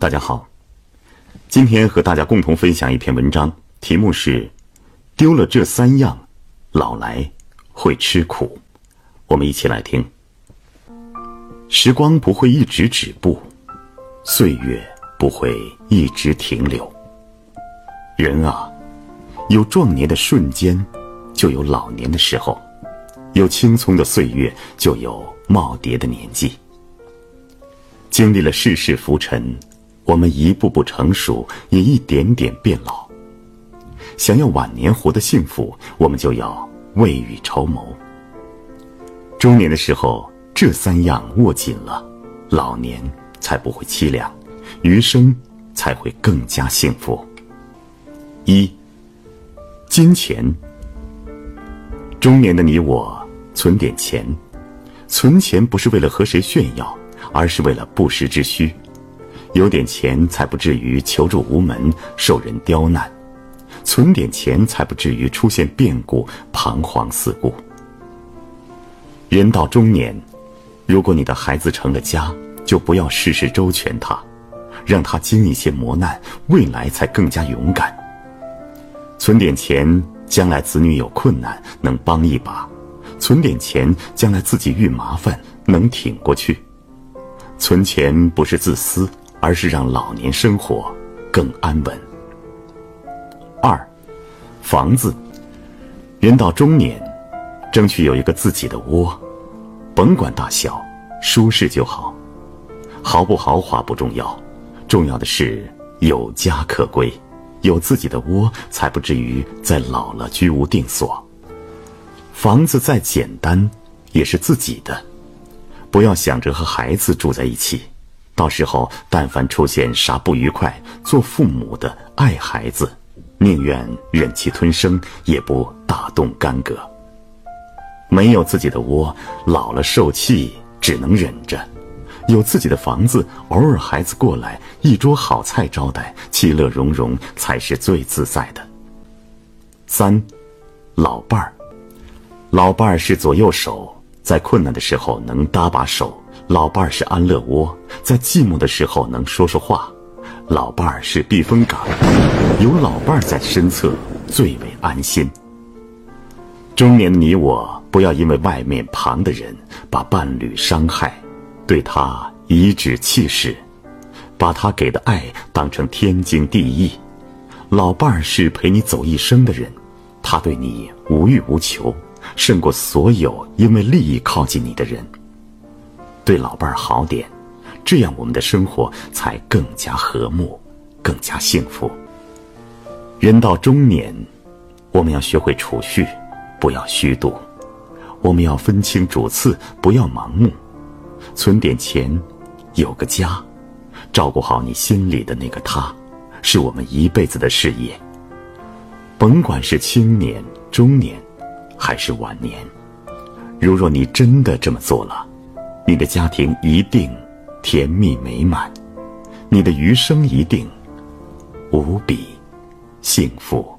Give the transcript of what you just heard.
大家好，今天和大家共同分享一篇文章，题目是“丢了这三样，老来会吃苦”。我们一起来听。时光不会一直止步，岁月不会一直停留。人啊，有壮年的瞬间，就有老年的时候；有青葱的岁月，就有耄耋的年纪。经历了世事浮沉，我们一步步成熟，也一点点变老。想要晚年活得幸福，我们就要未雨绸缪。中年的时候，这三样握紧了，老年才不会凄凉，余生才会更加幸福。一，金钱。中年的你我，存点钱，存钱不是为了和谁炫耀。而是为了不时之需，有点钱才不至于求助无门、受人刁难；存点钱才不至于出现变故、彷徨四顾。人到中年，如果你的孩子成了家，就不要事事周全他，让他经一些磨难，未来才更加勇敢。存点钱，将来子女有困难能帮一把；存点钱，将来自己遇麻烦能挺过去。存钱不是自私，而是让老年生活更安稳。二，房子，人到中年，争取有一个自己的窝，甭管大小，舒适就好。豪不豪华不重要，重要的是有家可归，有自己的窝，才不至于在老了居无定所。房子再简单，也是自己的。不要想着和孩子住在一起，到时候但凡出现啥不愉快，做父母的爱孩子，宁愿忍气吞声，也不大动干戈。没有自己的窝，老了受气只能忍着；有自己的房子，偶尔孩子过来，一桌好菜招待，其乐融融才是最自在的。三，老伴儿，老伴儿是左右手。在困难的时候能搭把手，老伴儿是安乐窝；在寂寞的时候能说说话，老伴儿是避风港。有老伴儿在身侧，最为安心。中年的你我，不要因为外面旁的人把伴侣伤害，对他颐指气使，把他给的爱当成天经地义。老伴儿是陪你走一生的人，他对你无欲无求。胜过所有因为利益靠近你的人。对老伴儿好点，这样我们的生活才更加和睦，更加幸福。人到中年，我们要学会储蓄，不要虚度；我们要分清主次，不要盲目。存点钱，有个家，照顾好你心里的那个他，是我们一辈子的事业。甭管是青年、中年。还是晚年，如若你真的这么做了，你的家庭一定甜蜜美满，你的余生一定无比幸福。